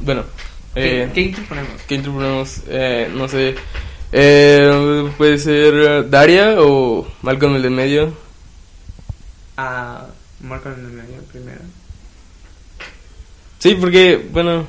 Bueno, ¿Qué, eh, ¿Qué intro ponemos? ¿qué intro ponemos? Eh, no sé. Eh, puede ser Daria o Malcolm el de en medio. A Marco en el medio primero. Sí, porque, bueno.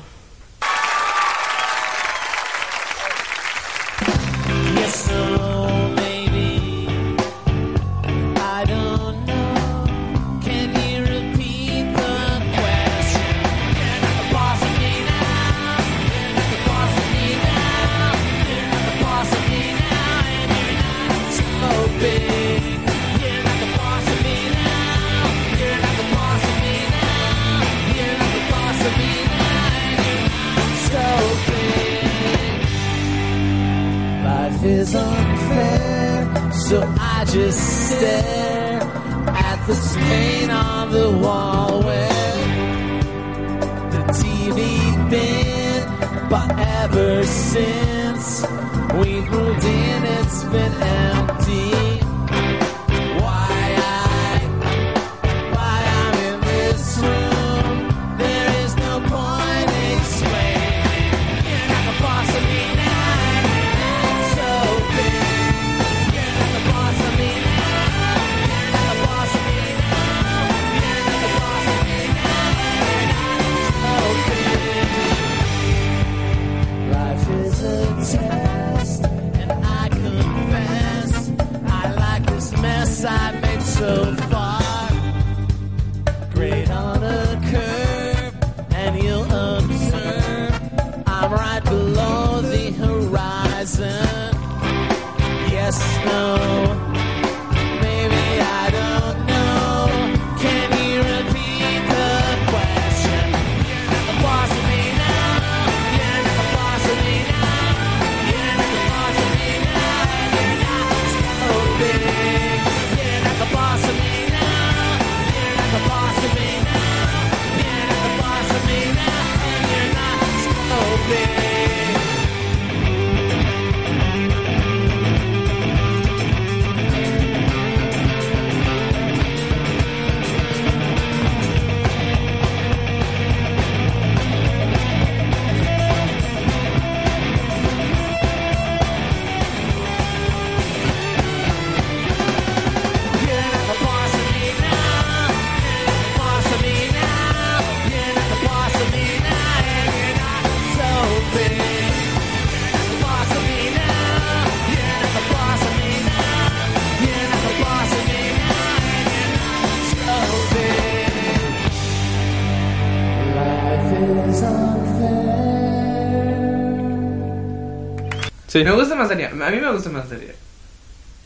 Sí, Me gusta más Daria. A mí me gusta más Daria.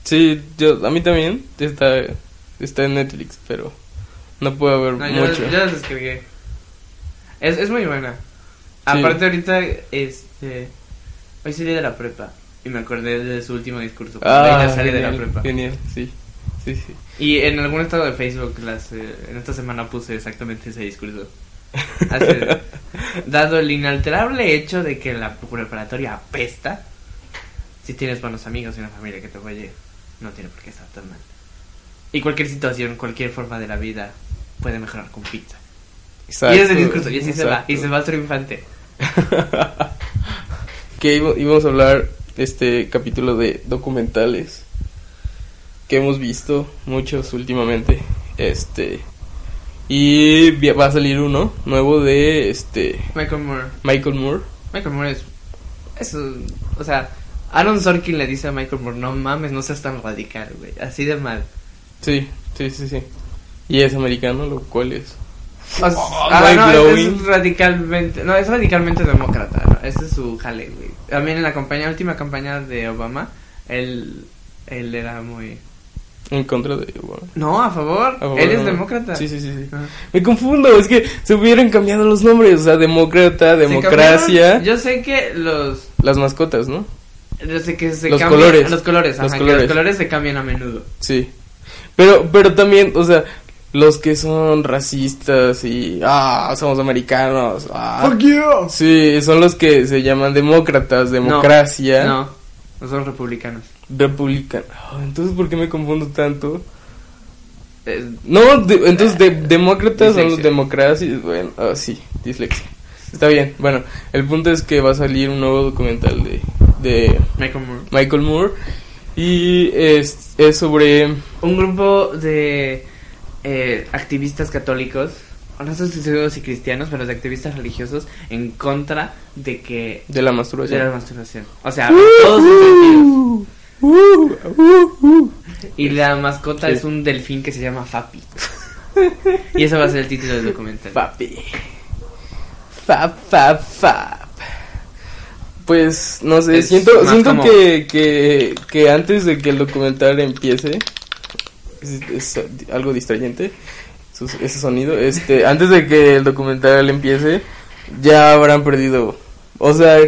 sí, yo, a mí también. Está, está en Netflix, pero no puedo ver No, yo, mucho. yo las descargué. Es, es muy buena. Aparte ahorita, este... Hoy salí de la prepa. Y me acordé de su último discurso. Ah, sale de la prepa. Genial, sí. Sí, sí. Y en algún estado de Facebook, las, eh, en esta semana puse exactamente ese discurso. Hace- dado el inalterable hecho de que la preparatoria apesta, si tienes buenos amigos y una familia que te apoye, no tiene por qué estar tan mal. Y cualquier situación, cualquier forma de la vida puede mejorar con pizza. Exacto, y ese discurso, y así se va, y se va triunfante. que íbamos a hablar este capítulo de documentales que hemos visto muchos últimamente este y va a salir uno nuevo de este Michael Moore. Michael Moore Michael Moore es. es un- o sea, Aaron Sorkin le dice a Michael Moore: No mames, no seas tan radical, güey. Así de mal. sí sí sí sí y es americano lo cual es O sea, Oh, ah, no, es, es radicalmente, no, es radicalmente demócrata, ¿no? Ese es su jale, güey. También en la campaña, última campaña de Obama, él, él era muy, En contra de Obama. No, a favor. A favor, Él es ¿no? demócrata. Sí, sí, sí. sí. Ajá. Me confundo, es que se hubieran cambiado los nombres, o sea, demócrata, democracia, Yo sé que los. las mascotas, ¿no? Sé que se Los cambian. colores. Los colores, Los ajá, que colores. los colores se cambian a menudo. Sí. Pero, pero también, o sea, los que son racistas y, ah, somos americanos, ah. you! Sí, son los que se llaman demócratas, democracia, No, no son republicanos. republicano. Ah, entonces, ¿por qué me confundo tanto? Eh, No, de- entonces, de- demócratas son los Dislexia. democracias, bueno, ah, sí, dislexia. Está bien, bueno, el punto es que va a salir un nuevo documental de, de Michael Moore. Michael Moore y es, es sobre... Un grupo de eh, activistas católicos, no sé si si cristianos, pero de activistas religiosos en contra de que De la de masturbación. la masturbación. O sea, todos sus sentidos. Uh, uh, uh. Y la mascota Sí. es un delfín que se llama Fapi. y ese va a ser el título del documental. Papi. Fap, fap, fap. Pues, no sé, Es siento, siento como- que, que, que antes de que el documental empiece, es, es algo distrayente, sus- ese sonido, este, antes de que el documental empiece, ya habrán perdido, o sea,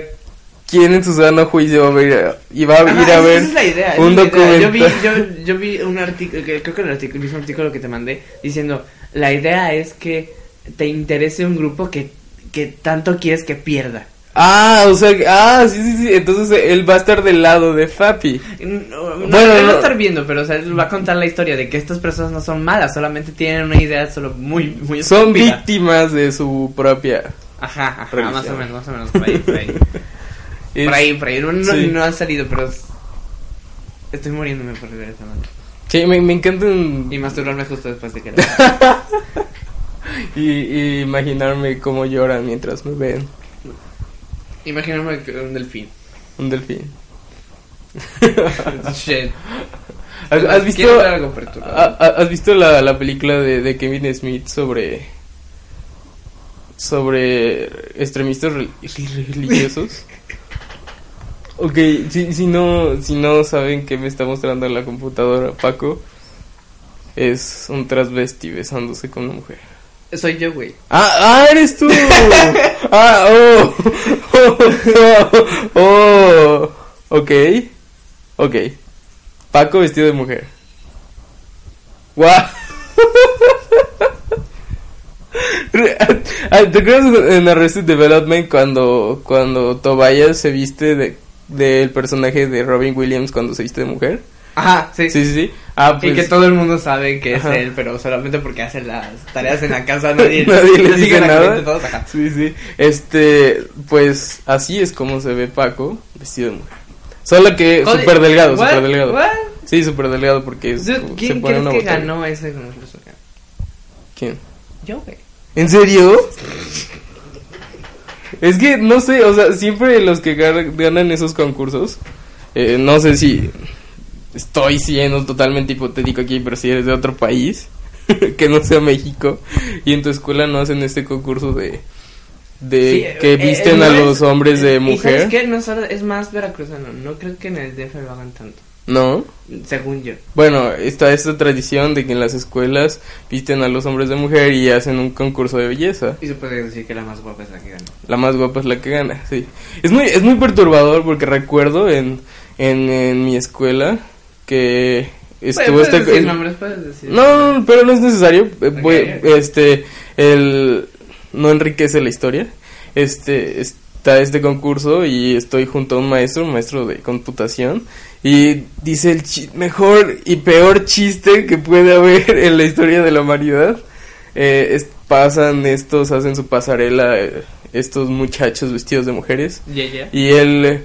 ¿quién en su sano juicio va a ver, y va a Ajá, ir a ver esa es la idea, esa un idea. Yo vi, documental? yo, yo vi un artículo, creo que el, artículo, el mismo artículo que te mandé, diciendo, la idea es que te interese un grupo que, que tanto quieres que pierda. Ah, o sea, ah, sí, sí, sí, entonces él va a estar del lado de Fapi. No, no, Bueno, él va a estar viendo, pero o sea, él va a contar la historia de que estas personas no son malas, solamente tienen una idea solo muy, muy Son estúpida. víctimas de su propia... Ajá, ajá, Religión. más o menos, más o menos, por ahí, por ahí. Es- Por ahí, por ahí, no, no, Sí. no han salido, pero es- estoy muriéndome por ver esa mano. Sí, me, me encantan Y masturbarme justo después de que la... y, y imaginarme cómo lloran mientras me ven Imagíname que un delfín. un delfín. Shit. ¿Has, has visto, algo ¿has visto la, la película de, de Kevin Smith sobre sobre extremistas rel- religiosos? ok, si, si no si no saben qué me está mostrando en la computadora Paco es un transvesti besándose con una mujer. Soy yo, güey. Ah, ah, eres tú. ah, oh. oh, oh, ok. Ok. Paco vestido de mujer. Guau. Ah, ¿Te acuerdas en Arrested Development cuando, cuando Tobias se viste de del personaje de Robin Williams cuando se viste de mujer? Ajá, sí. Sí, sí, sí. Ah, Y pues que todo el mundo sabe que es Ajá. él, pero solamente porque hace las tareas en la casa nadie, Nadie le dice nada. todos acá. Sí, sí. Este, pues así es como se ve Paco vestido de mujer. Solo que súper delgado, súper delgado. What? Sí, súper delgado porque es- Dude, se ¿Quién pone crees una que botella. ganó ese concurso? ¿Quién? Yo, güey. ¿En serio? Es que no sé, o sea, siempre los que gan- ganan esos concursos, eh, no sé si estoy siendo totalmente hipotético aquí, pero si eres de otro país, que no sea México, y en tu escuela no hacen este concurso de, de Sí, que eh, visten eh, a los es- hombres de ¿Y mujer. sabes qué? No solo, es más veracruzano. No creo que en el DF lo hagan tanto. No. Según yo. Bueno, está esta tradición de que en las escuelas visten a los hombres de mujer y hacen un concurso de belleza. Y se puede decir que la más guapa es la que gana. La más guapa es la que gana, sí. Es muy, es muy perturbador porque recuerdo en, en, en mi escuela que estuvo este... decir decir. no, pero no es necesario. eh, este, el... No enriquece la historia. Este, está este concurso y estoy junto a un maestro, un maestro de computación. Y dice el mejor y peor chiste que puede haber en la historia de la humanidad. Eh, es- pasan estos, hacen su pasarela, eh, estos muchachos vestidos de mujeres. Ya, ya. Y él eh,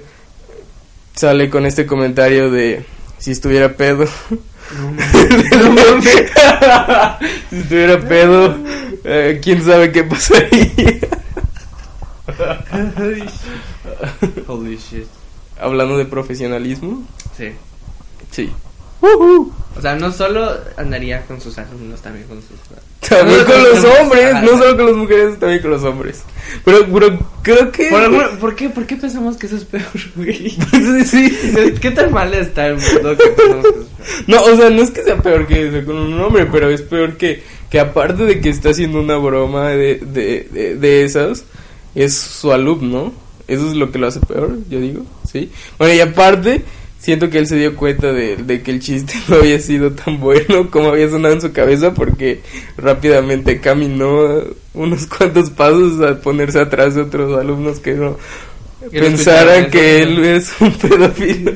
sale con este comentario de si estuviera pedo. No si estuviera pedo, eh, quién sabe qué pasaría. Holy shit. Hablando de profesionalismo, Sí. sí. O sea, no solo andaría con sus alumnos, también con sus... También No, con con los hombres. no solo con las mujeres, también con los hombres. Pero, pero creo que... ¿Por, algún- ¿por qué, ¿Por qué pensamos que eso es peor, güey? sí, sí. ¿Qué tan mal está el mundo que pensamos que eso es peor? No, o sea, no es que sea peor que eso con un hombre, pero es peor que, que aparte de que está haciendo una broma de, de, de, de esas, es su alumno. Eso es lo que lo hace peor, yo digo, ¿sí? Bueno, y aparte, siento que él se dio cuenta de, de que el chiste no había sido tan bueno como había sonado en su cabeza porque rápidamente caminó unos cuantos pasos a ponerse atrás de otros alumnos que no pensaran que él es un pedófilo.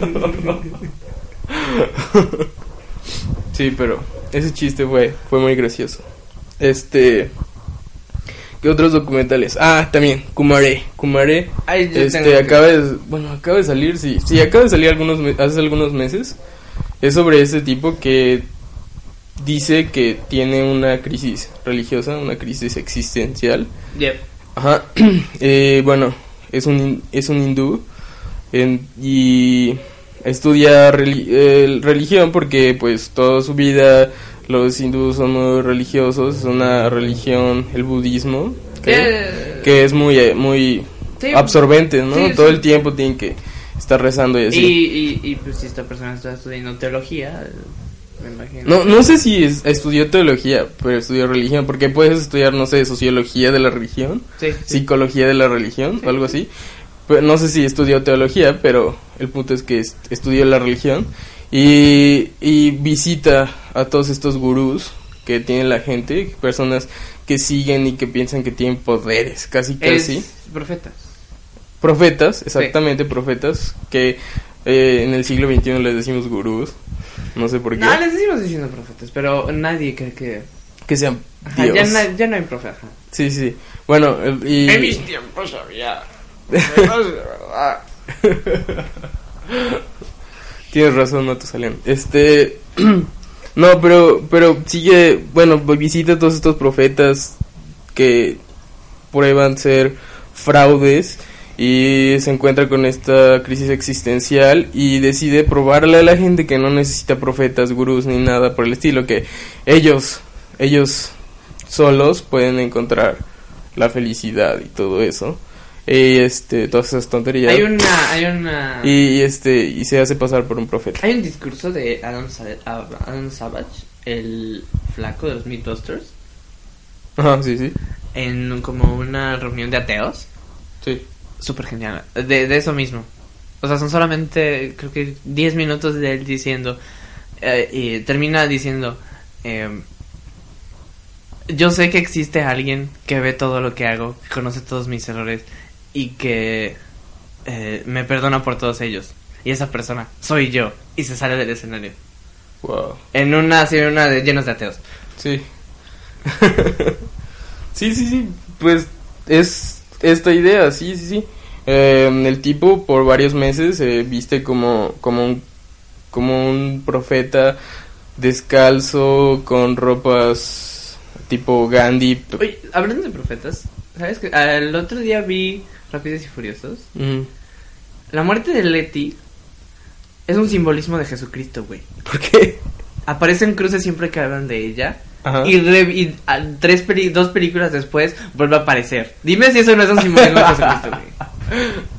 Sí, pero ese chiste fue, fue muy gracioso. Este. ¿Qué otros documentales? Ah, también, Kumare. Kumare. Ay, Este, que- acaba de. Bueno, acaba de salir, sí. Sí, acaba de salir algunos hace algunos meses. Es sobre ese tipo que dice que tiene una crisis religiosa, una crisis existencial. Yep. Ajá. Eh, bueno, es un, es un hindú en- y estudia eh, religión porque pues toda su vida los hindúes son muy religiosos, es una religión, el budismo, que, Eh, que es muy, eh, muy Sí. absorbente, ¿no? Sí, Todo sí. el tiempo tienen que estar rezando y así. y, y pues si esta persona está estudiando teología, me imagino. No, no sé si es- estudió teología, pero estudió religión, porque puedes estudiar, no sé, sociología de la religión. Psicología de la religión o algo así. Pero no sé si estudió teología, pero el punto es que est- estudió la religión y, y visita a todos estos gurús que tiene la gente, personas que siguen y que piensan que tienen poderes, casi casi. Es profeta. Profetas, exactamente, profetas, que eh, en el siglo XXI les decimos gurús, no sé por qué, No, les decimos diciendo profetas, pero nadie cree que... que sean Ajá, Dios. ya, no, ya no hay profeta. Sí, sí. Bueno, y... En mis tiempos había... Tienes razón, no. Este. no, pero, pero sigue. Bueno, visita a todos estos profetas que prueban ser fraudes y se encuentra con esta crisis existencial y decide probarle a la gente que no necesita profetas, gurús ni nada por el estilo, que ellos, ellos solos pueden encontrar la felicidad y todo eso. Y este, todas esas tonterías. Hay una... Hay una... Y, y, este y se hace pasar por un profeta. Hay un discurso de Adam, Adam Savage, el flaco de los Mythbusters, Ajá, sí, sí. en como una reunión de ateos. Sí. Súper genial. De, de eso mismo. O sea, son solamente, creo que 10 minutos de él diciendo. eh, y termina diciendo. em, yo sé que existe alguien que ve todo lo que hago, que conoce todos mis errores y que eh, me perdona por todos ellos. Y esa persona soy yo. Y se sale del escenario. Wow. En una, así, en una de llenos de ateos. Sí. sí, sí, sí. Pues es esta idea, sí, sí, sí. Eh, el tipo por varios meses se viste como, como, un, como un profeta descalzo con ropas tipo Gandhi. Oye, hablando de profetas, ¿sabes que El otro día vi Rápidos y Furiosos. Mm. La muerte de Letty es un simbolismo de Jesucristo, güey. ¿Por qué? Aparecen cruces siempre que hablan de ella. Ajá. Y, re- y, ah, tres peli- dos películas después vuelve a aparecer. Dime si eso no es un simbolismo de Jesucristo, güey.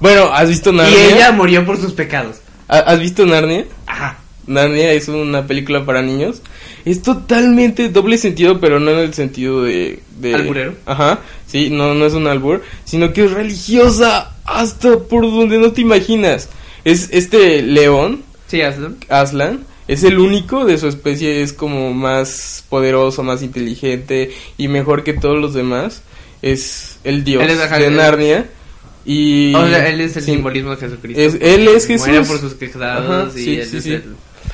Bueno, ¿has visto Y Narnia? ella murió por sus pecados. ¿Ha- ¿Has visto Narnia? Ajá. Narnia es una película para niños. Es totalmente doble sentido, pero no en el sentido de... de ¿Alburero? Ajá, sí, no, no es un albur, sino que es religiosa hasta por donde no te imaginas. Es este león, Sí, hazlo. Aslan, es el único de su especie, es como más poderoso, más inteligente y mejor que todos los demás. Es el dios Él es, de Narnia. Y... O sea, él es el sí. simbolismo de Jesucristo. Es- él es Muere Jesús. por sus pecados Ajá, y sí, él sí, es el-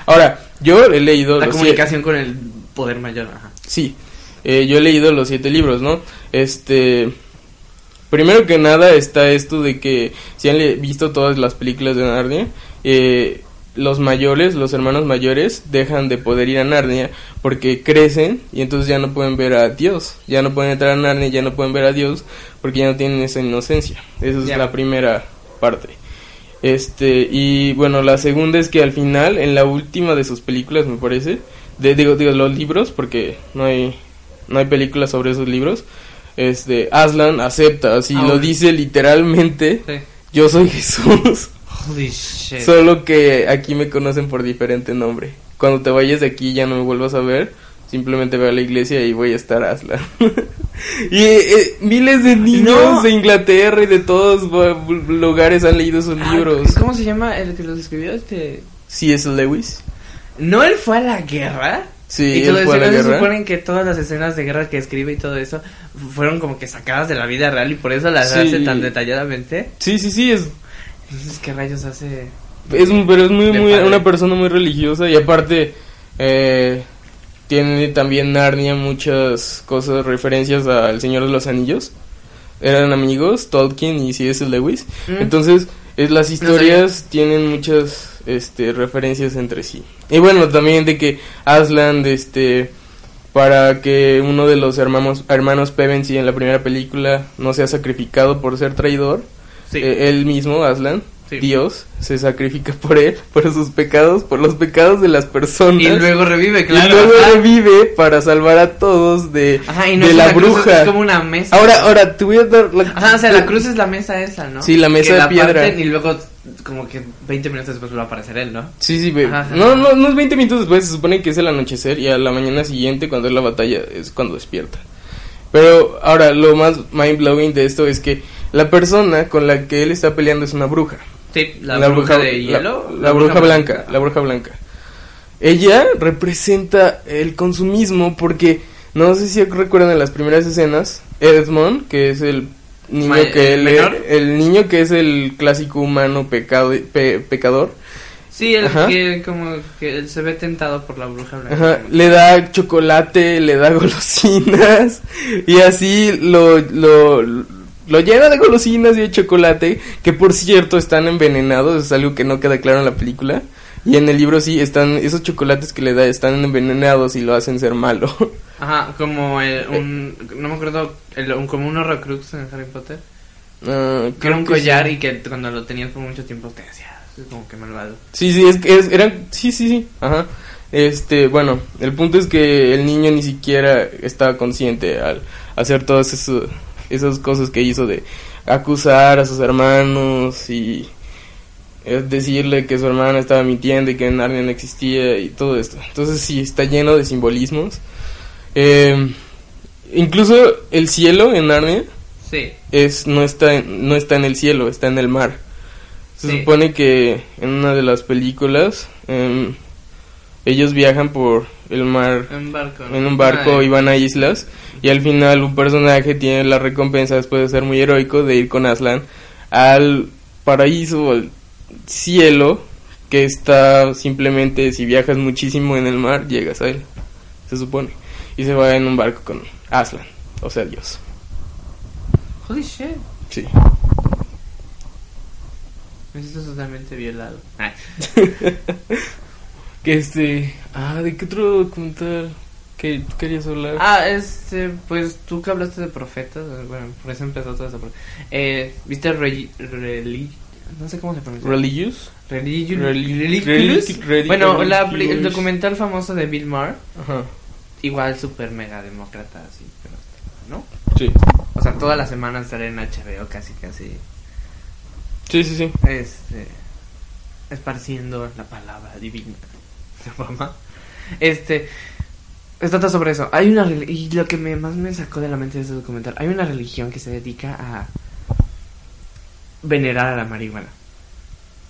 Ahora, yo he leído... la comunicación con el poder mayor. Ajá. Sí, eh, yo he leído los siete libros, ¿no? Este, primero que nada está esto de que si han visto todas las películas de Narnia, eh, los mayores, los hermanos mayores, dejan de poder ir a Narnia porque crecen y entonces ya no pueden ver a Dios, ya no pueden entrar a Narnia, ya no pueden ver a Dios porque ya no tienen esa inocencia. Esa es la primera parte. Este, y bueno, la segunda es que al final, en la última de sus películas, me parece, de, digo, digo, los libros, porque no hay, no hay películas sobre esos libros, este, Aslan acepta, así Ah, lo bueno. dice literalmente, Sí. yo soy Jesús, Holy shit. solo que aquí me conocen por diferente nombre. Cuando te vayas de aquí ya no me vuelvas a ver, simplemente ve a la iglesia y voy a estar Aslan. y eh, miles de niños No. de Inglaterra y de todos lugares han leído esos Ah, libros. ¿Cómo se llama el que los escribió? Este. C.S. Lewis. ¿No él fue a la guerra? Sí, y él todo fue a la ¿no se guerra. suponen que todas las escenas de guerra que escribe y todo eso fueron como que sacadas de la vida real y por eso las Sí. hace tan detalladamente. Sí, sí, sí, es, Entonces, ¿qué rayos hace? es pero es muy, muy, padre. una persona muy religiosa y aparte eh, tiene también Narnia muchas cosas, referencias al Señor de los Anillos. Eran amigos, Tolkien y C.S. Lewis. Mm. Entonces, es, las historias tienen muchas este, referencias entre sí. Y bueno, también de que Aslan, este, para que uno de los hermanos, hermanos Pevensey en la primera película no sea sacrificado por ser traidor, Sí. eh, él mismo, Aslan, Sí. Dios, se sacrifica por él, por sus pecados, por los pecados de las personas. y luego revive, Y claro. luego ajá. revive para salvar a todos de, Ajá, y no de la una cruz, bruja. es como una mesa. Ahora, ahora, te voy a dar la... Ajá, o sea, la cruz es la mesa esa, ¿no? Sí, la mesa Que de la piedra. Y luego, como que 20 minutos después vuelve a aparecer él, ¿no? Sí, sí, ajá. No, no, no es 20 minutos después, se supone que es el anochecer y a la mañana siguiente, cuando es la batalla, es cuando despierta. Pero ahora, lo más mind blowing de esto es que la persona con la que él está peleando es una bruja. Sí, la, bruja, de la- hielo. La, bruja blanca, la bruja blanca. Ella representa el consumismo porque, no sé si recuerdan en las primeras escenas, Edmond, que es el niño Ma- que menor. el niño que es el clásico humano pecado, pe- pecador, Sí, el Ajá. que como que se ve tentado por la bruja blanca. Ajá, le da chocolate, le da golosinas y así lo, lo, lo llena de golosinas y de chocolate, que por cierto están envenenados, es algo que no queda claro en la película. Y en el libro sí están, esos chocolates que le da están envenenados y lo hacen ser malo. Ajá, como el, un, no me acuerdo, el, un, como un horrocrux en Harry Potter. Ah, Que era un collar sí. y que cuando lo tenías por mucho tiempo te hacía es como que malvado. Sí, sí, es que es- eran, sí, sí, sí, ajá. Este, bueno, el punto es que el niño ni siquiera estaba consciente al hacer todas eso- esas cosas que hizo de acusar a sus hermanos y eh, decirle que su hermana estaba mintiendo y que Narnia no existía y todo esto. Entonces sí, está lleno de simbolismos. Eh, incluso el cielo en Narnia Sí. es no está en, no está en el cielo, está en el mar. Se Sí. supone que en una de las películas em, ellos viajan por el mar En barco. ¿no? en un barco Ay. y van a islas y al final un personaje tiene la recompensa después de ser muy heroico de ir con Aslan al paraíso, al cielo que está simplemente si viajas muchísimo en el mar llegas a él, se supone y se va en un barco con Aslan, o sea Dios. Holy shit. Sí. Me siento totalmente violado. Que este. Ah, ¿de qué otro documental tú querías hablar? Ah, este, pues tú que hablaste de profetas, bueno, por eso empezó todo pero- Eh, ¿Viste Reli... No sé cómo se pronuncia. Religious. Religi- Reli- Religious? Reli- Reli- Bueno, la, Religious. el documental famoso de Bill Maher, Ajá. igual super mega demócrata, así, pero, ¿no? Sí. O sea, todas las semanas estaré en HBO casi, casi, Sí, sí, sí. este, esparciendo la palabra divina de Obama. Este, se trata sobre eso. Hay una, y lo que me, más me sacó de la mente de ese documental, hay una religión que se dedica a venerar a la marihuana.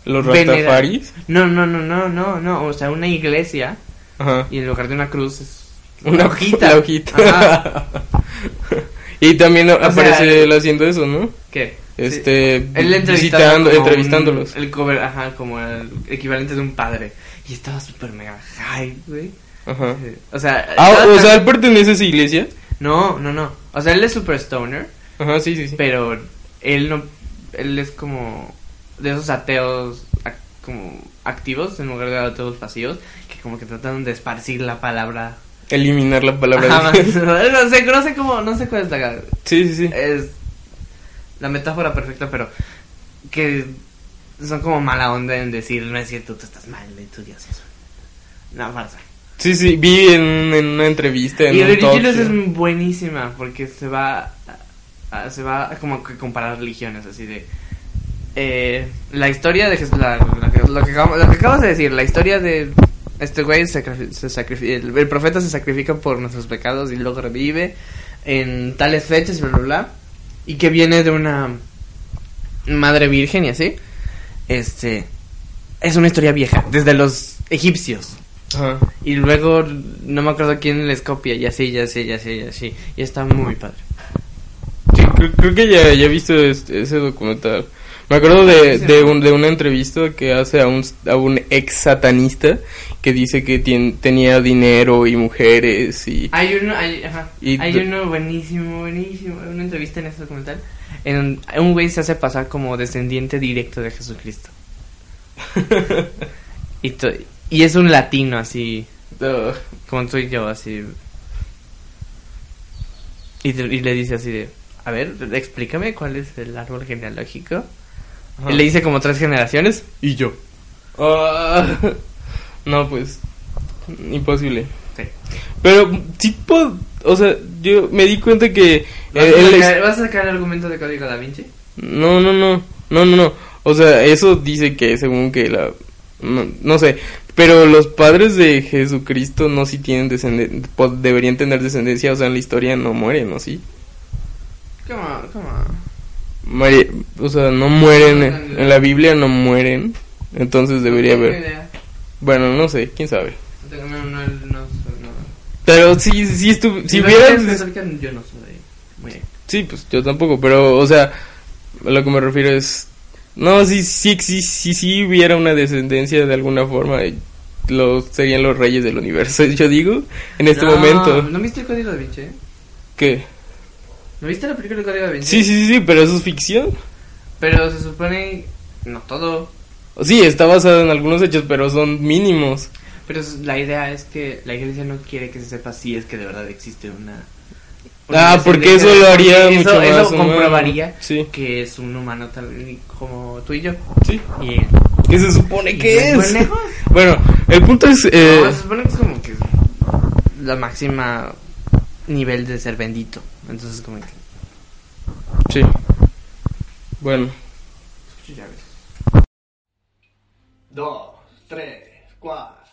Los Rastafaris. No, no, no, no, no, no, o sea, una iglesia Ajá. y en lugar de una cruz es Una hojita. La hojita. Y también sea, aparece él haciendo eso, ¿no? ¿Qué? Este. Sí. Él entrevistando visitando, entrevistándolos. un- el cover, ajá, como el equivalente de un padre. Y estaba súper mega high, güey. Ajá. O sea, Ah, o sea, él pertenece a esa iglesia. no, no, no. O sea, él es super stoner, Ajá, sí, sí, sí. pero él no él es como de esos ateos ac- como activos en lugar de ateos vacíos que como que tratan de esparcir la palabra. Eliminar la palabra. Ajá, no sé, no sé cómo, no sé cuál es la Sí, sí, sí. es la metáfora perfecta, pero que son como mala onda en decir, no es cierto, tú estás mal, y tu Dios es una farsa. Sí, sí, vi en, en una entrevista en Y Ridiculous show. es buenísima porque se va a- se va a como que comparar religiones así de eh, la historia de Jesús la- lo, que acabamos, lo que acabas de decir la historia de este güey se, se sacrifica el, el profeta se sacrifica por nuestros pecados y luego revive en tales fechas y bla bla bla y que viene de una madre virgen y así este es una historia vieja desde los egipcios Ajá. y luego no me acuerdo quién les copia, y así, y así, y así, y así. Y está muy padre. Sí, creo, creo que ya, ya he visto este- ese documental. Me acuerdo de, de, un- de una entrevista que hace a un, a un ex satanista que dice que tien- tenía dinero y mujeres y... Hay uno, hay, ajá, Y hay uno buenísimo, buenísimo. Una entrevista en ese documental. En un güey se hace pasar como descendiente directo de Jesucristo. y, to- y es un latino así, Uh, como tú y yo, así. Y, y le dice así de, a ver, explícame cuál es el árbol genealógico. ajá. Y le dice como tres generaciones. Y yo. Ah, no, pues. Imposible. Sí. Pero puedo... O sea, yo me di cuenta que... ¿Vas, eh, a él es- sacar, vas a sacar el argumento de Código Da Vinci? No, no, no, no, no, no. O sea, eso dice que según que la... No, no sé, pero los padres de Jesucristo no si tienen descendencia, deberían tener descendencia, o sea, en la historia no mueren, ¿no? Sí. Muere- o sea, no mueren, en, en la Biblia no mueren, entonces debería No haber... idea. Bueno, no sé, quién sabe. No, no. Pero si hubieras... quieres pensar que Yo no soy muy... Sí, pues yo tampoco, pero, o sea, a lo que me refiero es... No, sí, sí, sí, sí, sí hubiera una descendencia de alguna forma, eh, los, serían los reyes del universo, yo digo, en este No, momento. ¿No viste el Código Da Vinci? ¿Qué? ¿No viste la película del Código Da Vinci? Sí, sí, sí, pero eso es ficción. Pero se supone... No todo. Sí, está basado en algunos hechos, pero son mínimos. Pero la idea es que la iglesia no quiere que se sepa si es que de verdad existe una... Ah, porque eso lo haría porque mucho eso, más Eso humano. comprobaría Sí. que es un humano tal como tú y yo. Sí. Y... ¿Qué se supone que ¿Y es? Bueno, el punto es... Eh, No, se supone que es como que la máxima nivel de ser bendito. Entonces como que... Sí. Bueno. Dos, tres, cuatro.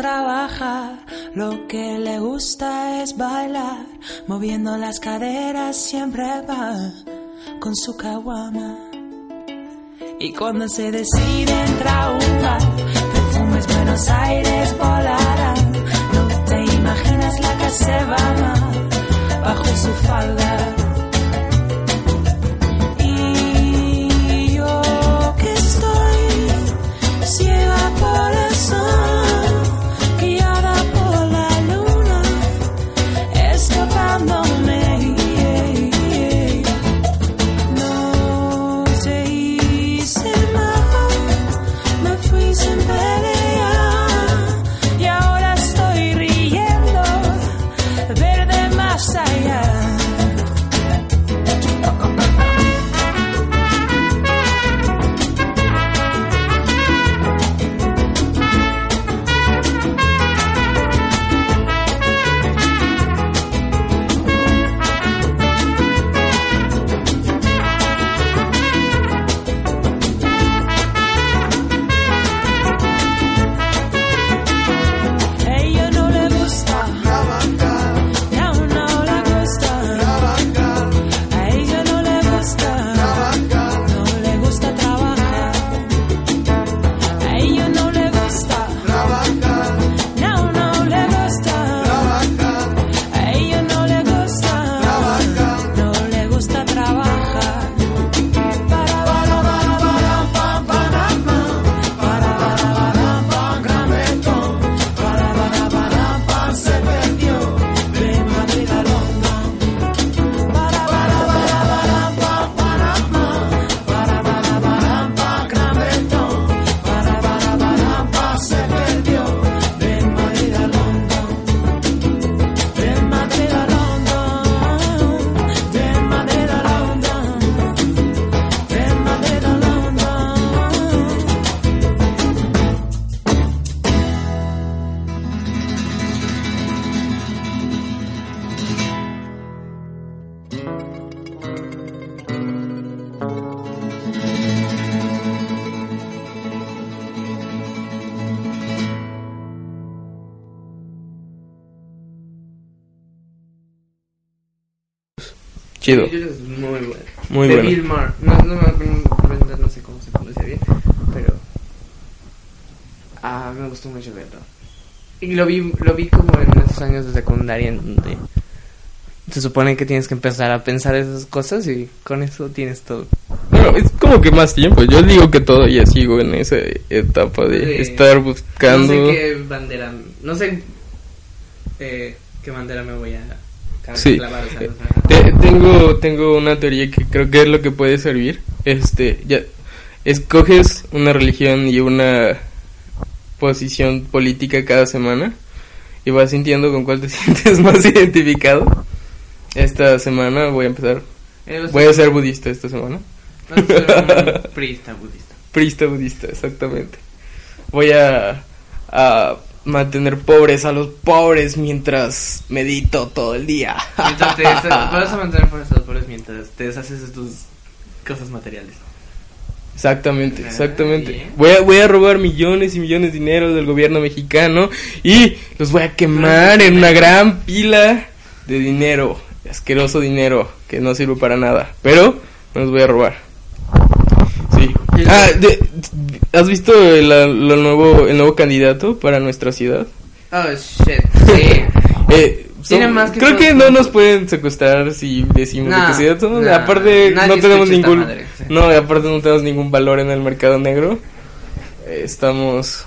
Trabajar, lo que le gusta es bailar, moviendo las caderas siempre va con su caguama. Y cuando se decide entrar a un bar, perfumes Buenos Aires volarán. No te imaginas la que se va bajo su falda. Chido. Es muy bueno. Muy de bueno. Bill Maher. No, no, me acuerdo, no sé cómo se pronuncia bien, pero. Ah, me gustó mucho verlo. Y lo vi, lo vi como en esos años de secundaria en donde se supone que tienes que empezar a pensar esas cosas y con eso tienes todo. Bueno, es como que más tiempo. Yo digo que todavía sigo en esa etapa de De- estar buscando. No sé qué bandera. No sé eh, qué bandera me voy a Sí. clavar. o sea, Eh, tengo, tengo una teoría que creo que es lo que puede servir. Este, ya, escoges una religión y una posición política cada semana y vas sintiendo con cuál te sientes más identificado. Esta semana voy a empezar. eh, Voy a ser budista esta semana. vas a ser un priista budista. Prista budista, exactamente. Voy a, a mantener pobres a los pobres mientras medito todo el día. Mientras te vas a mantener por esos pobres mientras te deshaces de tus cosas materiales. Exactamente, Ah, exactamente. Voy a, voy a robar millones y millones de dinero del gobierno mexicano y los voy a quemar en una gran pila de dinero, asqueroso dinero que no sirve para nada, pero me los voy a robar. Ah, de- ¿has visto el, lo nuevo, el nuevo candidato para nuestra ciudad? Oh, shit. Sí. Eh, Tiene son- más que creo que no nos pueden secuestrar si decimos de que sí no, aparte no tenemos ningún madre, sí. no aparte no tenemos ningún valor en el mercado negro Eh, estamos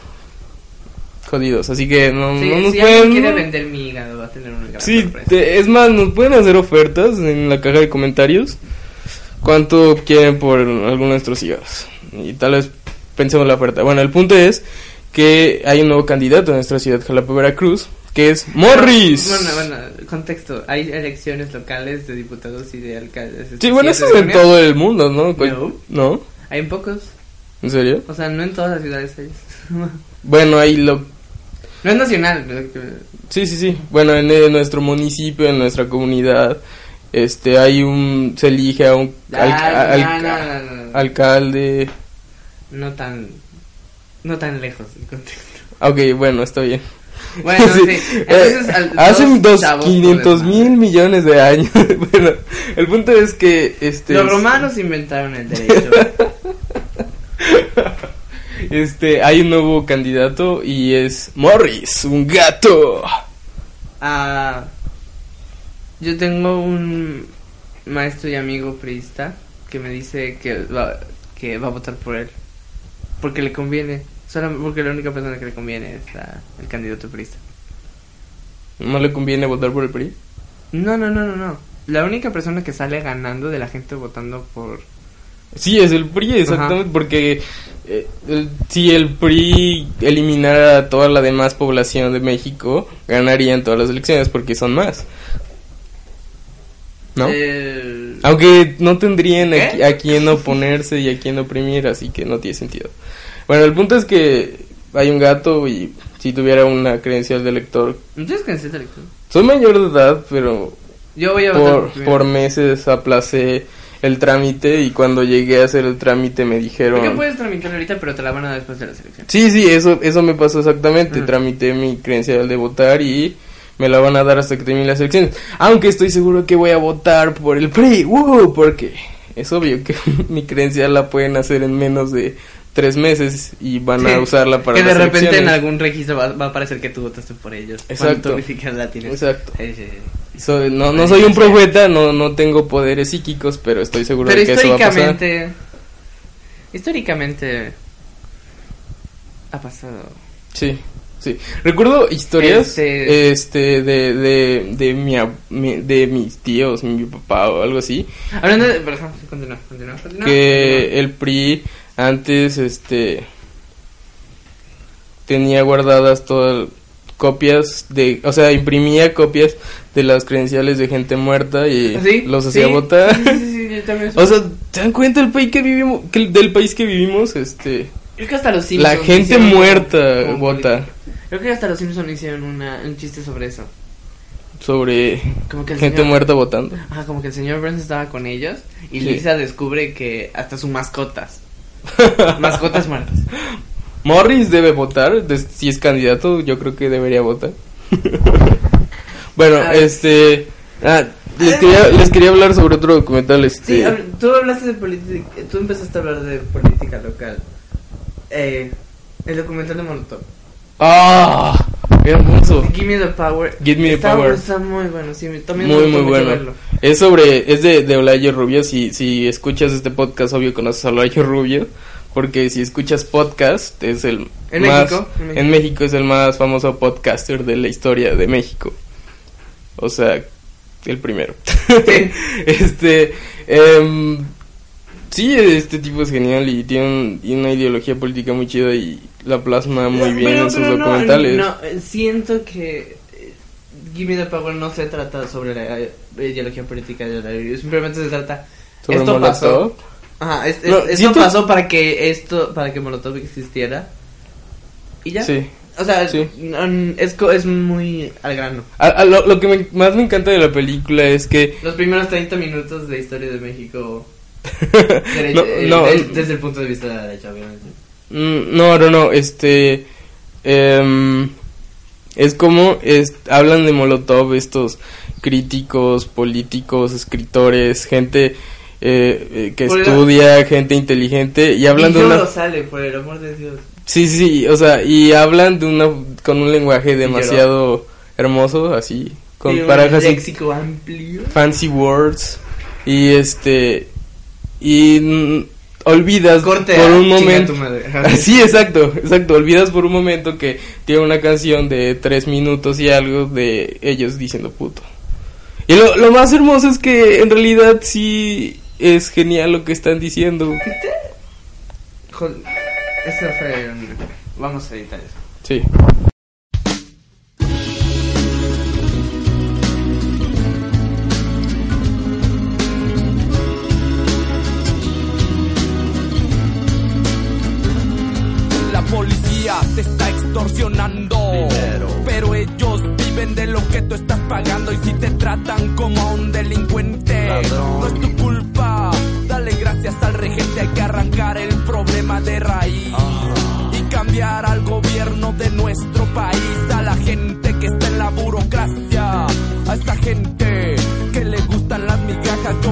jodidos así que no, Sí, no nos si pueden quiere vender mi hígado va a tener una gran sí te- es más nos pueden hacer ofertas en la caja de comentarios cuánto quieren por alguno de nuestros hígados y tal vez pensemos la oferta bueno el punto es que hay un nuevo candidato en nuestra ciudad Jalapa Veracruz que es Morris Bueno, bueno, contexto. Hay elecciones locales de diputados y de alcaldes. este Sí, bueno, eso es 7 de en todo el mundo, ¿no? No. ¿No? Hay en pocos. ¿En serio? O sea, no en todas las ciudades hay. Bueno, ahí lo... No es nacional. pero Sí, sí, sí. Bueno, en, nuestro municipio, en nuestra comunidad, este, hay un... Se elige a un Ah, no, no, no. alcalde... No tan. No tan lejos el contexto. Ok, bueno, está bien. Bueno, sí. Eh, Entonces, al- hace dos dos, chavos 500 por mil millones de años. bueno, el punto es que este Los romanos inventaron el derecho. este hay un nuevo candidato y es Morris, un gato. Ah, yo tengo un maestro y amigo priista que me dice que va, que va a votar por él. Porque le conviene. Solo porque la única persona que le conviene es la- el candidato priista. ¿No le conviene votar por el PRI? No, no, no, no, no. La única persona que sale ganando de la gente votando por... Sí, es el PRI, exactamente, porque eh, el- si el PRI eliminara a toda la demás población de México, ganarían todas las elecciones porque son más. ¿No? El- Aunque no tendrían a, a quién oponerse y a quién oprimir, así que no tiene sentido. Bueno, el punto es que hay un gato y si tuviera una credencial de elector, ¿No tienes que decir elección? soy mayor de edad, pero Yo voy a por, por meses aplacé el trámite y cuando llegué a hacer el trámite me dijeron... puedes tramitarlo ahorita, pero te la van a dar después de la selección. Sí, sí, eso, eso me pasó exactamente. Tramité mi credencial de votar y me la van a dar hasta que termine las elecciones. Aunque estoy seguro que voy a votar por el PRI, ¡Woo! porque es obvio que mi credencial la pueden hacer en menos de tres meses y van a Sí, usarla para que de las repente en algún registro va, va a aparecer que tú votaste por ellos. Exacto. La tienes. Exacto. Sí, sí, no, no soy un profeta, no, no tengo poderes psíquicos, pero estoy seguro Pero de que eso va a pasar. históricamente. Históricamente. Ha pasado. Sí, sí. Recuerdo historias Este- este, de, de, de, mi, de mis tíos, mi papá o algo así, Hablando de. Continúa, continúa, continúa. que el PRI antes este tenía guardadas todas copias de, o sea, imprimía copias de las credenciales de gente muerta y ¿Sí? los hacía Sí, votar. Sí, yo también. O sea, ¿te dan cuenta el país que vivimos, que del país que vivimos, este, Creo que hasta los Simpsons. la gente muerta como vota. Creo que hasta los Simpsons hicieron una, un chiste sobre eso. sobre Como que el gente señor- muerta votando? Ajá, como que el señor Burns estaba con ellos y. Lisa descubre que hasta sus mascotas. mascotas muertas. Morris debe votar, si es candidato, yo creo que debería votar. bueno, Ah. este, ah, les quería, les quería hablar sobre otro documental, este, Sí, tú hablaste de política, tú empezaste a hablar de política local. Eh, el documental de Molotov. ah, hermoso, Give me the power. Give me the Está- power. Está muy bueno, sí, también muy bueno. verlo. Es sobre, es de, de Olayo Rubio, si, si escuchas este podcast, obvio conoces a Olayo Rubio, porque si escuchas podcast, es el En más, México, en México. en México es el más famoso podcaster de la historia de México. O sea, el primero. Este, em, sí, este tipo es genial y tiene un- y una ideología política muy chida y la plasma muy bien Pero- en sus no, documentales. No, eh, siento que eh, Give me the power no se trata sobre la eh, ideología política de la simplemente se trata Sobre esto Molotov. pasó. Ajá, es- es- No, esto pasó para que esto para que Molotov existiera. Y ya. Sí. O sea, Sí. no, es, es muy al grano. A- a lo, lo que me- más me encanta de la película es que Los primeros 30 minutos de historia de México derecha- no, eh, no, desde el punto de vista de la derecha, obviamente. mm, no, no, no, este, em, es como, es, hablan de Molotov estos críticos, políticos, escritores, gente eh, eh, que Por el- estudia, gente inteligente y hablan y de una, sale, por el amor de Dios. sí, sí, sí, o sea, y hablan de una, con un lenguaje demasiado hermoso, así, con un parajas léxico amplio. fancy words y este y olvidas Corte por un momento. sí exacto exacto. Olvidas por un momento que tiene una canción de tres minutos y algo de ellos diciendo puto. Y lo, lo más hermoso es que en realidad sí es genial lo que están diciendo. Joder, fue Vamos a editar eso. sí Pero ellos viven de lo que tú estás pagando y si te tratan como a un delincuente, no es tu culpa. Dale gracias al regente, hay que arrancar el problema de raíz. Ah. Y cambiar al gobierno de nuestro país, a la gente que está en la burocracia, a esa gente que le gustan las migajas. Yo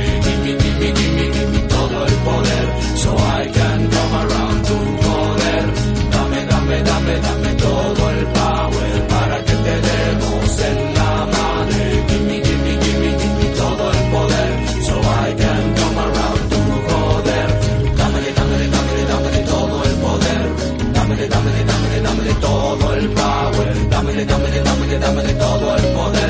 Dame, dame todo el poder.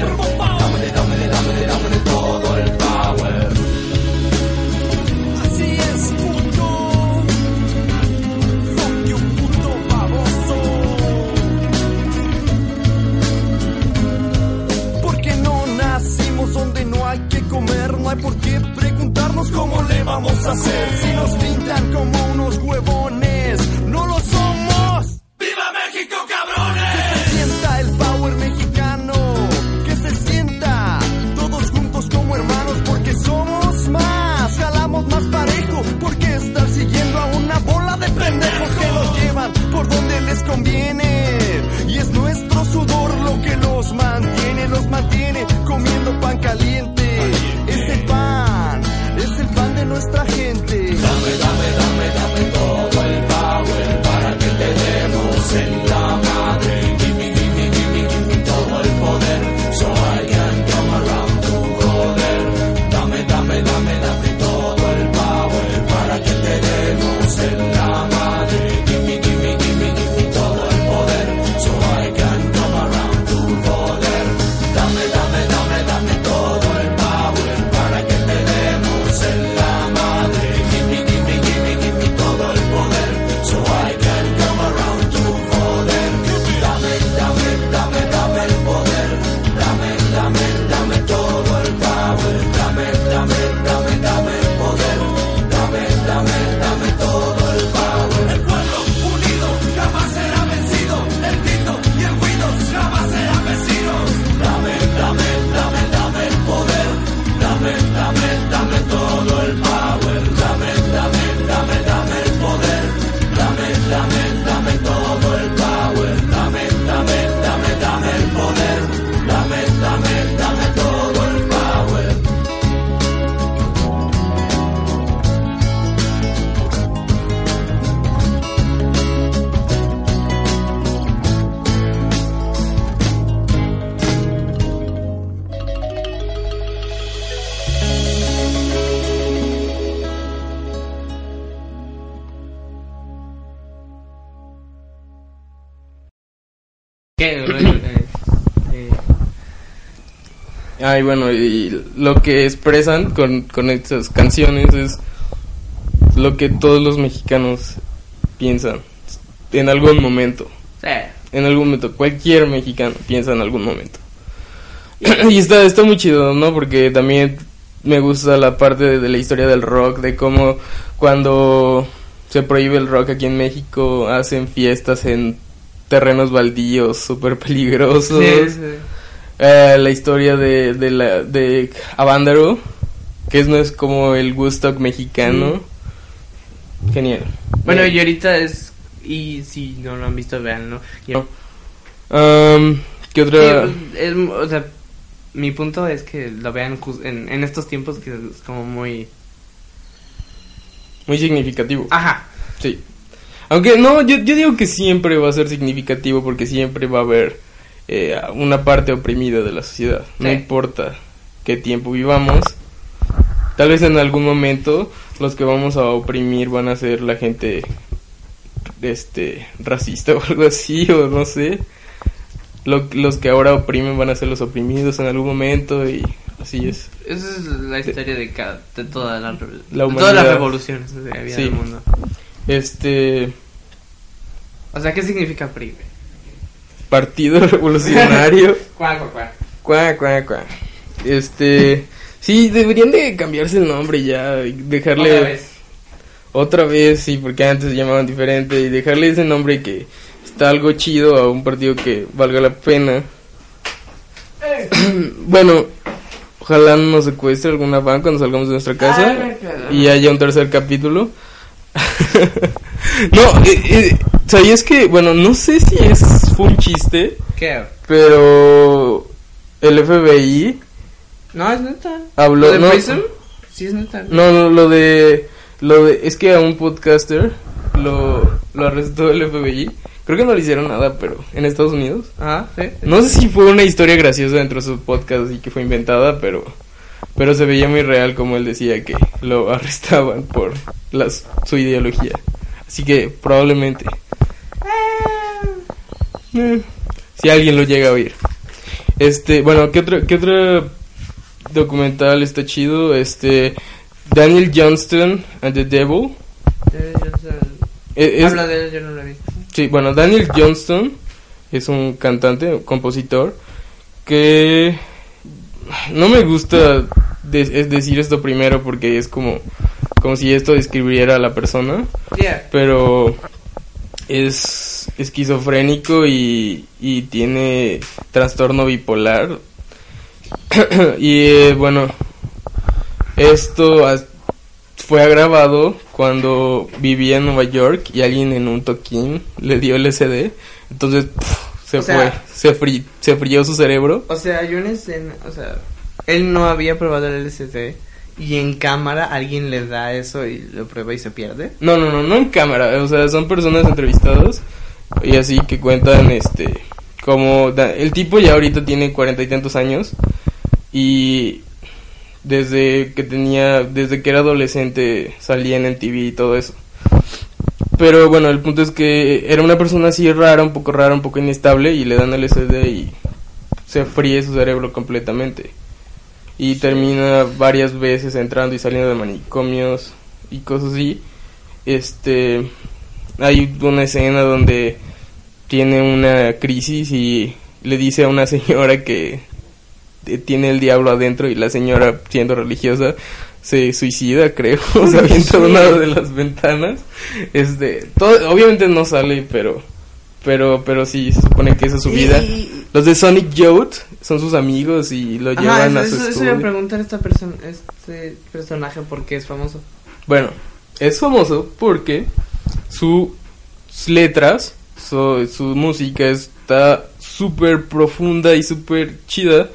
Dame, dame, todo Ay, bueno, y lo que expresan con, con estas canciones es lo que todos los mexicanos piensan en algún momento. sí. En algún momento, cualquier mexicano piensa en algún momento. y está, está muy chido, ¿no? Porque también me gusta la parte de, de la historia del rock, de cómo cuando se prohíbe el rock aquí en México hacen fiestas en terrenos baldíos súper peligrosos. Sí, sí. Eh, la historia de, de, la, de Avándaro, que es, no es como el Woodstock mexicano. Genial. Bueno, Bien. y ahorita es. Y si no lo han visto, véanlo. Y- Um, ¿Qué otra? pues, es- o sea, mi punto es que lo vean en, en estos tiempos que es como muy. Muy significativo. Ajá. Sí. Aunque no, yo, yo digo que siempre va a ser significativo porque siempre va a haber eh, una parte oprimida de la sociedad. No importa qué tiempo vivamos. Tal vez en algún momento los que vamos a oprimir van a ser la gente este racista o algo así o no sé. Lo- los que ahora oprimen van a ser los oprimidos en algún momento y Así es. Esa es la historia de, cada, de toda la, de La todas humanidad. las revoluciones que había Sí. en el mundo. Este O sea, ¿qué significa PRI? Partido Revolucionario. Cuá, cuá, cuá. Cuá, cuá, cuá. Este. Sí, deberían de cambiarse el nombre ya. Dejarle. Otra vez. Otra vez, sí, porque antes se llamaban diferente. Y dejarle ese nombre que está algo chido a un partido que valga la pena. bueno, ojalá no nos secuestre alguna fan cuando salgamos de nuestra casa. Ay, y haya un tercer capítulo. no, eh, eh, ¿sabías que? Bueno, no sé si es fue un chiste, ¿Qué? pero el FBI No, es neta. habló. ¿Lo de no, Prism? Sí, es neta. no, no, lo de. Lo de. Es que a un podcaster lo, lo arrestó el FBI. Creo que no le hicieron nada, pero en Estados Unidos. Ah, sí. No sé si fue una historia graciosa dentro de su podcast y que fue inventada, pero. Pero se veía muy real como él decía que lo arrestaban por las, su ideología. Así que probablemente. Eh, si alguien lo llega a oír. Este, bueno, ¿qué otro, qué otro documental está chido? Este, Daniel Johnston and the Devil. Eh, yo sé. Eh, es- Habla de él, yo no lo he visto. Sí, bueno, Daniel Johnston es un cantante, un compositor, que no me gusta de- es decir esto primero porque es como, como si esto describiera a la persona, Yeah. pero es esquizofrénico y, y tiene trastorno bipolar. y eh, bueno, esto fue agravado cuando vivía en Nueva York y alguien en un toquín le dio LSD. Entonces pf, se O fue, sea- se, fri- se frió su cerebro. O sea, hay una escena, o sea, él no había probado el LSD y en cámara alguien le da eso y lo prueba y se pierde. No, no, no, no en cámara. O sea, son personas entrevistadas y así que cuentan, este, como da- el tipo ya ahorita tiene cuarenta y tantos años y desde que tenía, desde que era adolescente salía en MTV y todo eso. Pero bueno, el punto es que era una persona así rara, un poco rara, un poco inestable y le dan LSD y se fríe su cerebro completamente. Y termina varias veces entrando y saliendo de manicomios y cosas así. Este, hay una escena donde tiene una crisis y le dice a una señora que tiene el diablo adentro y la señora siendo religiosa se suicida creo. Avienta de una de las ventanas. Este todo obviamente no sale pero pero pero sí se supone que esa es su vida Y- los de Sonic Youth son sus amigos y lo Ajá, llevan a su eso, eso iba a estudio preguntar a esta persona, este personaje por qué es famoso. Bueno, es famoso porque sus letras, su, su música está súper profunda y súper chida.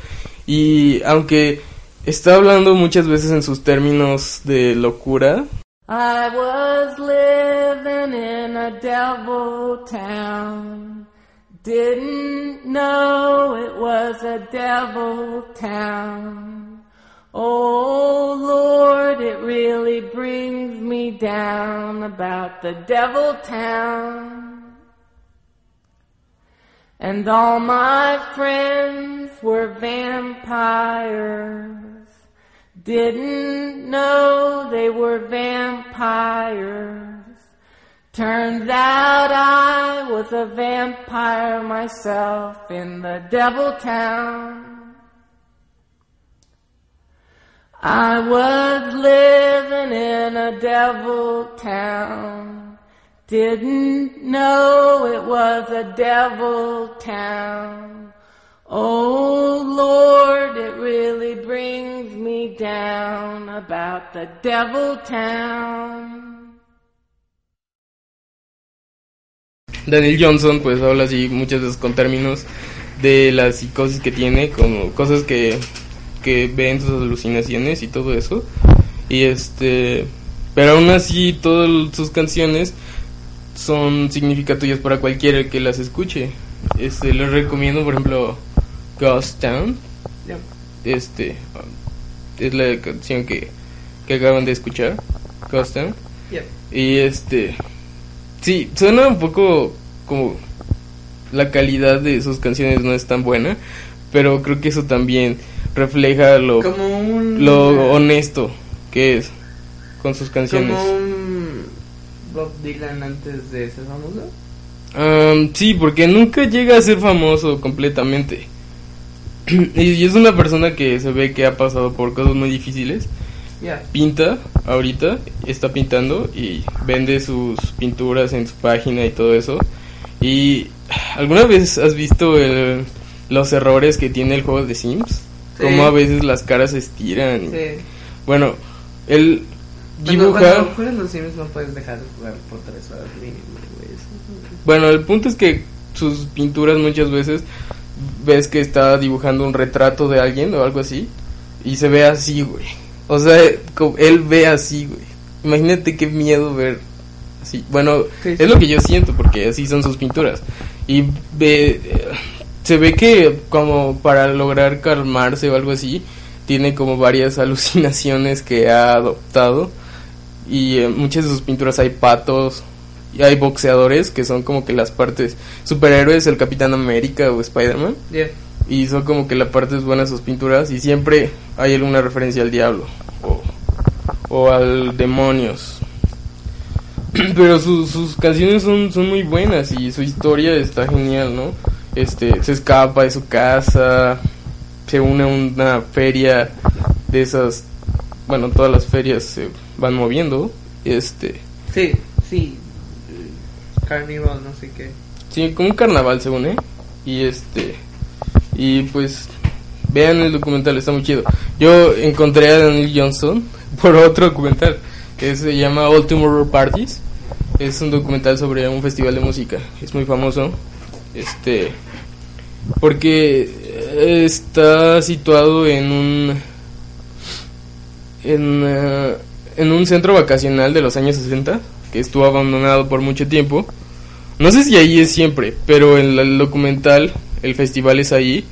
Y aunque está hablando muchas veces en sus términos de locura, I was living in a devil town. Didn't know it was a devil town. Oh Lord, it really brings me down about the devil town. And all my friends were vampires. Didn't know they were vampires. Turns out I was a vampire myself in the devil town. I was living in a devil town. Didn't know it was a devil town. Oh Lord, it really brings me down about the devil town. Daniel Johnson pues habla así muchas veces con términos de la psicosis que tiene, como cosas que, que ve en sus alucinaciones y todo eso. Y este, pero aún así todas sus canciones son significativas para cualquiera que las escuche. Este, les recomiendo por ejemplo Ghost Town. Ya. Este, es la canción que, que acaban de escuchar, Ghost Town. Yep. Y este. Sí, suena un poco como. La calidad de sus canciones no es tan buena. Pero creo que eso también refleja lo, Como un. lo honesto que es con sus canciones. Como un. Bob Dylan antes de ser famoso. Am, sí, porque nunca llega a ser famoso completamente. Y, es una persona que se ve que ha pasado por cosas muy difíciles. Pinta ahorita, está pintando y vende sus pinturas en su página y todo eso. Y ¿alguna vez has visto el- los errores que tiene el juego de Sims? Sí. Como a veces las caras se estiran. Sí. Bueno, él dibuja... cuando los Sims no puedes dejar de jugar por tres horas mínimo, Bueno, el punto es que sus pinturas muchas veces ves que está dibujando un retrato de alguien o algo así y se ve así, güey. O sea, él ve así, güey. Imagínate qué miedo ver así. Bueno, Sí, sí. es lo que yo siento porque así son sus pinturas. Y ve, eh, se ve que como para lograr calmarse o algo así, tiene como varias alucinaciones que ha adoptado. Y en muchas de sus pinturas hay patos, y hay boxeadores que son como que las partes superhéroes, el Capitán América o Spider-Man. Y son como que la parte buena de sus pinturas y siempre hay alguna referencia al diablo o, o al demonios. Pero sus, sus canciones son, son muy buenas y su historia está genial, ¿no? Este, se escapa de su casa, se une a una feria de esas, bueno, todas las ferias se van moviendo, este, Sí, sí. Carnival, no sé qué. Sí, como un carnaval según, ¿eh? Y este... Y pues... Vean el documental, está muy chido. Yo encontré a Daniel Johnson por otro documental que se llama All Tomorrow Parties. Es un documental sobre un festival de música. Es muy famoso. Este... Porque eh, está situado en un... En, eh, en un centro vacacional de los años 60 que estuvo abandonado por mucho tiempo. No sé si ahí es siempre, pero en el documental el festival es ahí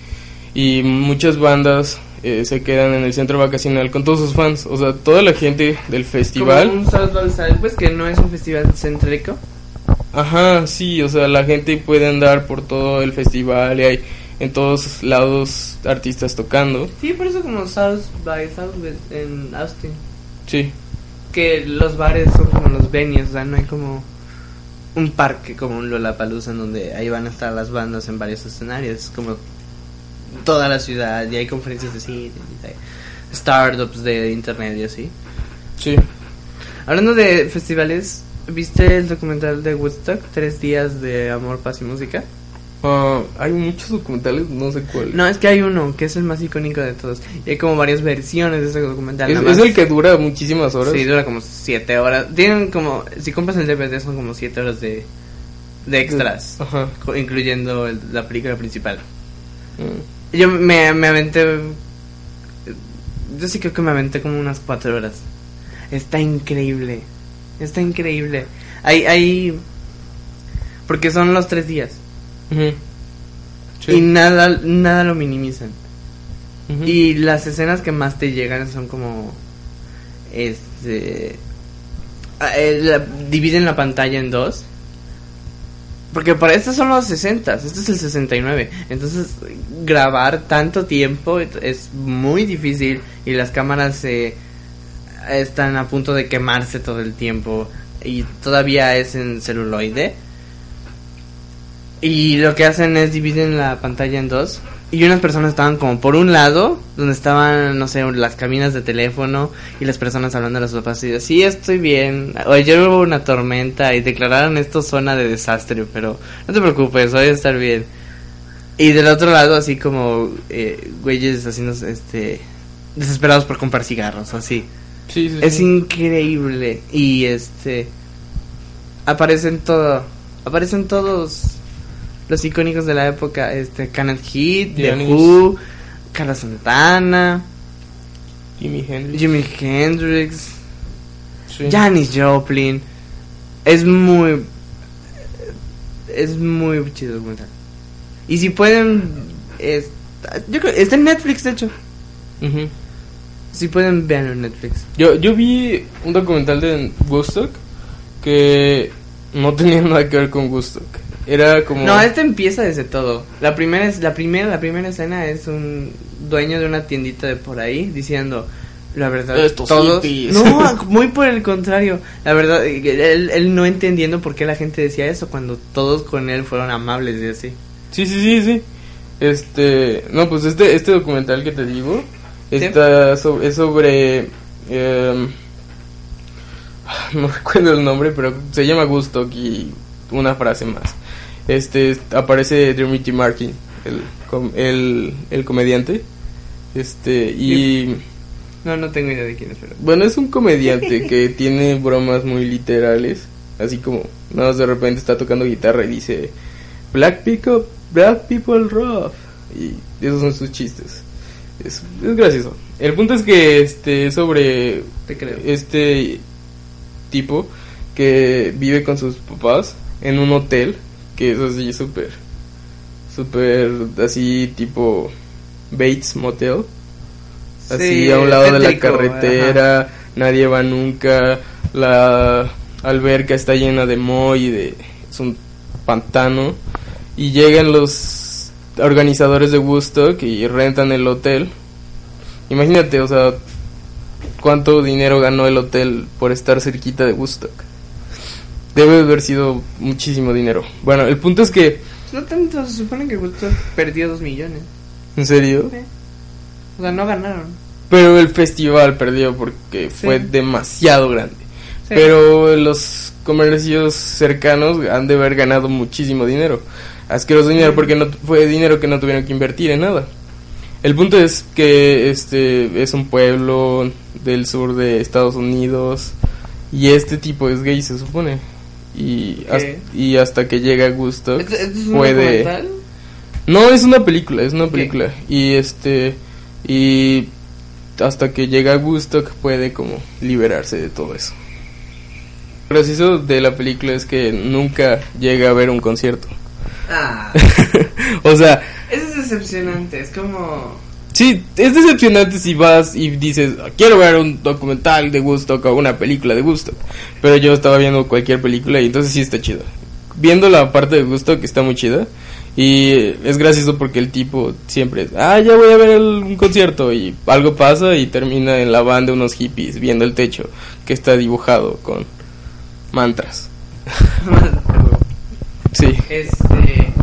y muchas bandas eh, se quedan en el centro vacacional con todos sus fans. O sea, toda la gente del festival. Como un South by Southwest que no es un festival céntrico. Ajá, sí, o sea, la gente puede andar por todo el festival y hay en todos lados artistas tocando. Sí, por eso como South by Southwest en Austin. Sí, Que los bares son como los venues, o sea, no hay como un parque como un Lollapalooza en donde ahí van a estar las bandas en varios escenarios, es como toda la ciudad y hay conferencias de cine, startups de internet y así. sí. Hablando de festivales, ¿viste el documental de Woodstock? Tres días de amor, paz y música. Hay muchos documentales, no sé cuál. No, es que hay uno que es el más icónico de todos. Y hay como varias versiones de ese documental. es, el que dura muchísimas horas. Sí, dura como siete horas. Tienen como, si compras el DVD son como siete horas de, de extras, Ajá. incluyendo el- la película principal. Mm. Yo me, me aventé, yo sí creo que me aventé como unas cuatro horas. Está increíble, está increíble. Hay, hay, porque son los tres días Sí. y nada, nada lo minimizan. Y las escenas que más te llegan son como. Este. ah, eh, la- dividen la pantalla en dos. Porque para estos son los 60, este es el 69. Entonces, grabar tanto tiempo es muy difícil y las cámaras eh, están a punto de quemarse todo el tiempo y todavía es en celuloide. Y lo que hacen es dividen la pantalla en dos. Y unas personas estaban como por un lado, donde estaban, no sé, las cabinas de teléfono y las personas hablando a los papás y sí, estoy bien. Ayer hubo una tormenta y declararon esto zona de desastre, pero no te preocupes, voy a estar bien. Y del otro lado, así como eh, güeyes haciendo, este, desesperados por comprar cigarros así. Sí, sí, Es sí. increíble. Y este. Aparecen todo. Aparecen todos los icónicos de la época. Este, Kenneth Heat, The. Who, Carlos Santana, Jimi Hendrix. Jimi Hendrix, Sí. Janis Joplin. Es muy. Es muy chido el documental. Y si pueden. es- yo creo, está en Netflix, de hecho. Ujú. Si pueden, vean en Netflix. Yo, yo vi un documental de Woodstock que no tenía nada que ver con Woodstock. Era como... No, este empieza desde todo. La primera es la primera la primera escena es un dueño de una tiendita de por ahí diciendo la verdad Estos todos hippies. no muy por el contrario la verdad él, él no entendiendo por qué la gente decía eso cuando todos con él fueron amables y así Sí, sí, sí, sí. Este, no, pues este, este documental que te digo está so- es sobre, em, no recuerdo el nombre, pero se llama Gusto y una frase más. Este, aparece Dermot Markin, el, com- el, el comediante. Este, y no no tengo idea de quién es pero bueno, es un comediante que tiene bromas muy literales, así como nada más de repente está tocando guitarra y dice Black people, black people rough y esos son sus chistes. Es, es gracioso. El punto es que este es sobre te creo este tipo que vive con sus papás en un hotel que es así súper súper así tipo Bates Motel. Así Sí, a un lado de la carretera nadie va nunca la alberca está llena de moho y de es un pantano. Y llegan los organizadores de Woodstock y rentan el hotel. Imagínate o sea cuánto dinero ganó el hotel por estar cerquita de Woodstock. Debe haber sido muchísimo dinero. Bueno, el punto es que, no tanto se supone que Woodstock perdió dos millones en serio, o sea no ganaron pero el festival perdió porque fue demasiado grande. Sí. Pero los comercios cercanos han de haber ganado muchísimo dinero. Asqueroso dinero porque no fue dinero que no tuvieron que invertir en nada. El punto es que este es un pueblo del sur de Estados Unidos y este tipo es gay se supone. Y, hasta, y hasta que llega Gusto ¿Esto, esto es un puede documental? no, es una película, es una película. Y este. Y hasta que llega Woodstock puede como liberarse de todo eso. Lo gracioso de la película es que nunca llega a ver un concierto. ah o sea, eso es decepcionante es como sí, es decepcionante si vas y dices, quiero ver un documental de Woodstock o una película de Woodstock. Pero yo estaba viendo cualquier película y entonces sí está chido. Viendo la parte de Woodstock está muy chida. Y es gracioso porque el tipo siempre es, ah, ya voy a ver el- un concierto y algo pasa y termina en la van de unos hippies viendo el techo que está dibujado con mantras. Sí. Este.